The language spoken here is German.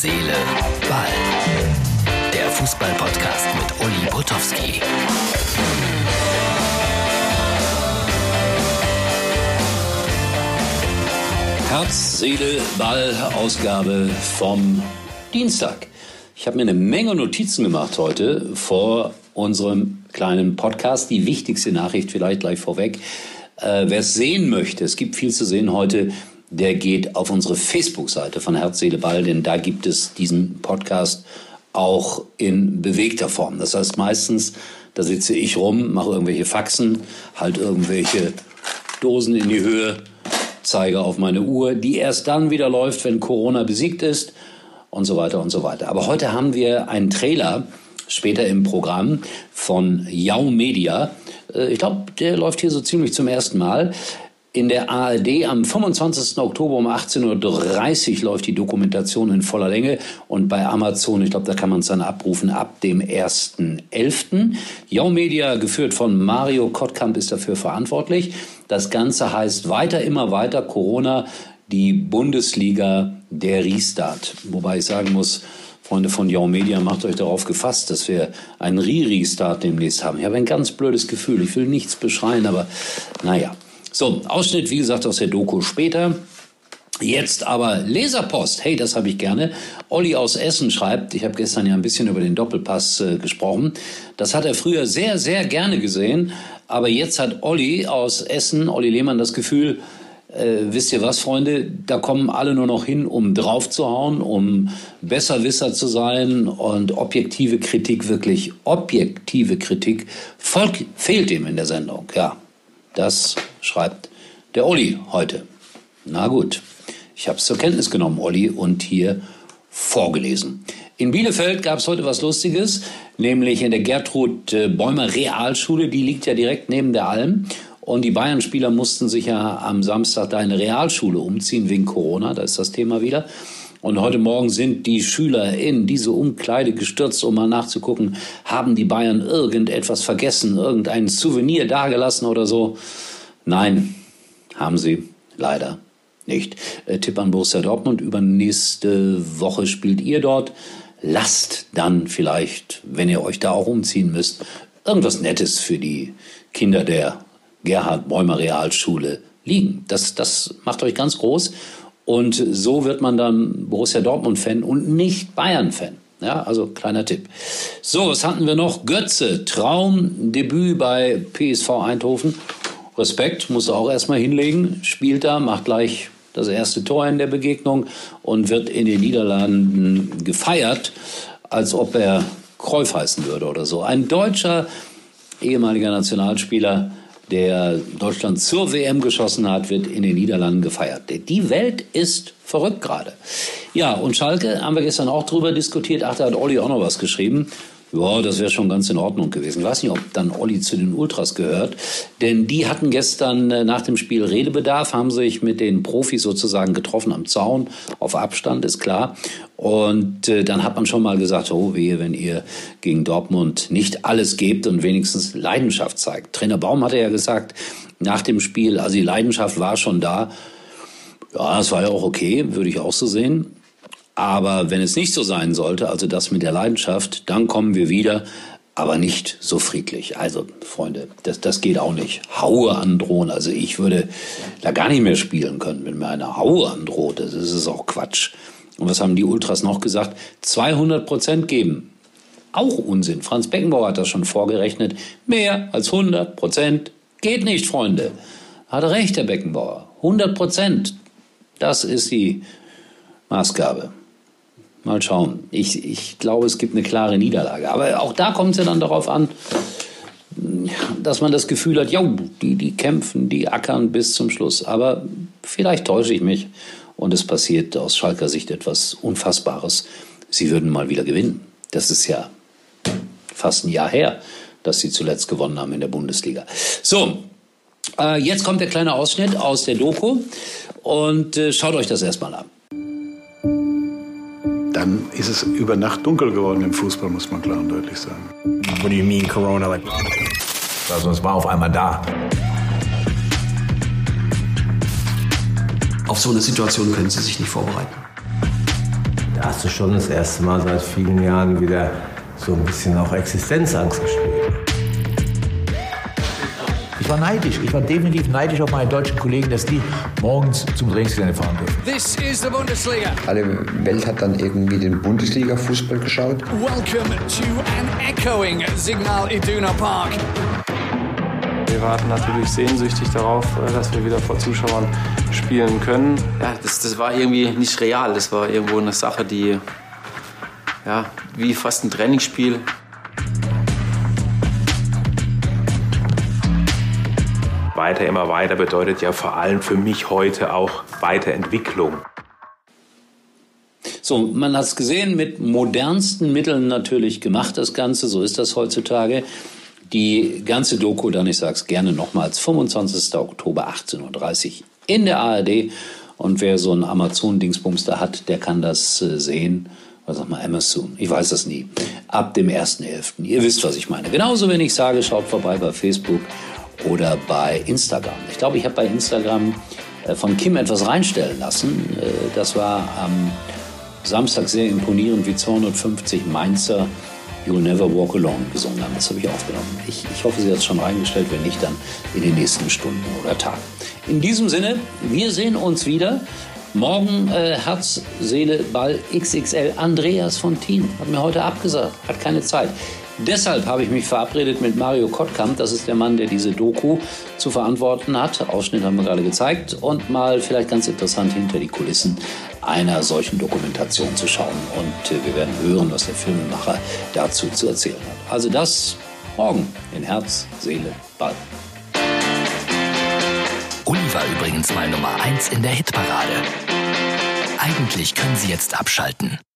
Seele, Ball. Der Fußball-Podcast mit Uli Potowski. Herz, Seele, Ball, Ausgabe vom Dienstag. Ich habe mir eine Menge Notizen gemacht heute vor unserem kleinen Podcast. Die wichtigste Nachricht vielleicht gleich vorweg. Äh, Wer es sehen möchte, es gibt viel zu sehen heute, der geht auf unsere Facebook-Seite von Herz, Seele, Ball, denn da gibt es diesen Podcast auch in bewegter Form. Das heißt meistens, da sitze ich rum, mache irgendwelche Faxen, halt irgendwelche Dosen in die Höhe, zeige auf meine Uhr, die erst dann wieder läuft, wenn Corona besiegt ist und so weiter und so weiter. Aber heute haben wir einen Trailer später im Programm von Yao Media. Äh, ich glaube, der läuft hier so ziemlich zum ersten Mal. In der ARD am 25. Oktober um 18.30 Uhr läuft die Dokumentation in voller Länge und bei Amazon, ich glaube, da kann man es dann abrufen, ab dem 1.11. Yao Media, geführt von Mario Kottkamp, ist dafür verantwortlich. Das Ganze heißt weiter, immer weiter Corona, die Bundesliga, der Restart. Wobei ich sagen muss, Freunde von Yao Media, macht euch darauf gefasst, dass wir einen Re-Restart demnächst haben. Ich habe ein ganz blödes Gefühl. Ich will nichts beschreien, aber naja. So, Ausschnitt, wie gesagt, aus der Doku später. Jetzt aber Leserpost. Hey, das habe ich gerne. Olli aus Essen schreibt, ich habe gestern ja ein bisschen über den Doppelpass äh, gesprochen. Das hat er früher sehr, sehr gerne gesehen. Aber jetzt hat Olli aus Essen, Olli Lehmann, das Gefühl, äh, wisst ihr was, Freunde, da kommen alle nur noch hin, um draufzuhauen, um Besserwisser zu sein und objektive Kritik, wirklich objektive Kritik, Volk fehlt ihm in der Sendung. Ja, das schreibt der Olli heute. Na gut, ich habe es zur Kenntnis genommen, Olli, und hier vorgelesen. In Bielefeld gab es heute was Lustiges, nämlich in der Gertrud Bäumer Realschule, die liegt ja direkt neben der Alm. Und die Bayern-Spieler mussten sich ja am Samstag da in eine Realschule umziehen wegen Corona, da ist das Thema wieder. Und heute Morgen sind die Schüler in diese Umkleide gestürzt, um mal nachzugucken, haben die Bayern irgendetwas vergessen, irgendein Souvenir dagelassen oder so. Nein, haben sie leider nicht. Äh, Tipp an Borussia Dortmund, übernächste Woche spielt ihr dort. Lasst dann vielleicht, wenn ihr euch da auch umziehen müsst, irgendwas Nettes für die Kinder der Gerhard Bäumer Realschule liegen. Das, das macht euch ganz groß. Und so wird man dann Borussia Dortmund-Fan und nicht Bayern-Fan. Ja, also kleiner Tipp. So, was hatten wir noch? Götze, Traumdebüt bei PSV Eindhoven. Respekt, muss er auch erstmal hinlegen. Spielt da, macht gleich das erste Tor in der Begegnung und wird in den Niederlanden gefeiert, als ob er Kreuf heißen würde oder so. Ein deutscher ehemaliger Nationalspieler der Deutschland zur WM geschossen hat, wird in den Niederlanden gefeiert. Die Welt ist verrückt gerade. Ja, und Schalke haben wir gestern auch drüber diskutiert. Ach, da hat Olli auch noch was geschrieben. Ja, das wäre schon ganz in Ordnung gewesen. Ich weiß nicht, ob dann Olli zu den Ultras gehört. Denn die hatten gestern äh, nach dem Spiel Redebedarf, haben sich mit den Profis sozusagen getroffen am Zaun, auf Abstand, ist klar. Und äh, dann hat man schon mal gesagt, oh wehe, wenn ihr gegen Dortmund nicht alles gebt und wenigstens Leidenschaft zeigt. Trainer Baum hatte ja gesagt, nach dem Spiel, also die Leidenschaft war schon da. Ja, das war ja auch okay, würde ich auch so sehen. Aber wenn es nicht so sein sollte, also das mit der Leidenschaft, dann kommen wir wieder, aber nicht so friedlich. Also, Freunde, das, das geht auch nicht. Haue androhen. Also ich würde da gar nicht mehr spielen können, wenn mir eine Haue androht. Das ist auch Quatsch. Und was haben die Ultras noch gesagt? 200 Prozent geben. Auch Unsinn. Franz Beckenbauer hat das schon vorgerechnet. Mehr als 100 Prozent geht nicht, Freunde. Hat recht, Herr Beckenbauer. 100 Prozent. Das ist die Maßgabe. Mal schauen. Ich, ich glaube, es gibt eine klare Niederlage. Aber auch da kommt es ja dann darauf an, dass man das Gefühl hat, ja, die, die kämpfen, die ackern bis zum Schluss. Aber vielleicht täusche ich mich und es passiert aus Schalker Sicht etwas Unfassbares. Sie würden mal wieder gewinnen. Das ist ja fast ein Jahr her, dass sie zuletzt gewonnen haben in der Bundesliga. So, äh, jetzt kommt der kleine Ausschnitt aus der Doku und äh, schaut euch das erstmal an dann ist es über Nacht dunkel geworden im Fußball, muss man klar und deutlich sagen. What do you mean Corona? Like also es war auf einmal da. Auf so eine Situation können Sie sich nicht vorbereiten. Da hast du schon das erste Mal seit vielen Jahren wieder so ein bisschen auch Existenzangst gespürt. Ich war neidisch. Ich war definitiv neidisch auf meine deutschen Kollegen, dass die morgens zum Trainingsgelände fahren dürfen. This is the Bundesliga. Alle Welt hat dann irgendwie den Bundesliga-Fußball geschaut. Welcome to an echoing Signal Iduna Park. Wir warten natürlich sehnsüchtig darauf, äh, dass wir wieder vor Zuschauern spielen können. Ja, das, das war irgendwie nicht real. Das war irgendwo eine Sache, die ja, wie fast ein Trainingsspiel. Weiter, immer weiter bedeutet ja vor allem für mich heute auch Weiterentwicklung. So, man hat es gesehen, mit modernsten Mitteln natürlich gemacht, das Ganze, so ist das heutzutage. Die ganze Doku, dann ich sage es gerne nochmals, 25. Oktober 18.30 Uhr in der ARD. Und wer so einen Amazon-Dingsbums da hat, der kann das äh, sehen. Was sag mal, Amazon? Ich weiß das nie. Ab dem 1.11. Ihr wisst, was ich meine. Genauso, wenn ich sage, schaut vorbei bei Facebook oder bei Instagram. Ich glaube, ich habe bei Instagram äh, von Kim etwas reinstellen lassen. Äh, das war am Samstag sehr imponierend, wie 250 Mainzer You'll Never Walk Alone gesungen haben. Das habe ich aufgenommen. Ich, ich hoffe, sie hat es schon reingestellt. Wenn nicht, dann in den nächsten Stunden oder Tagen. In diesem Sinne, wir sehen uns wieder. Morgen äh, Herz, Seele, Ball XXL. Andreas von Thien hat mir heute abgesagt, hat keine Zeit. Deshalb habe ich mich verabredet mit Mario Kottkamp. Das ist der Mann, der diese Doku zu verantworten hat. Ausschnitt haben wir gerade gezeigt. Und mal vielleicht ganz interessant hinter die Kulissen einer solchen Dokumentation zu schauen. Und äh, wir werden hören, was der Filmemacher dazu zu erzählen hat. Also das morgen in Herz, Seele, Ball. Uli war übrigens mal Nummer 1 in der Hitparade. Eigentlich können Sie jetzt abschalten.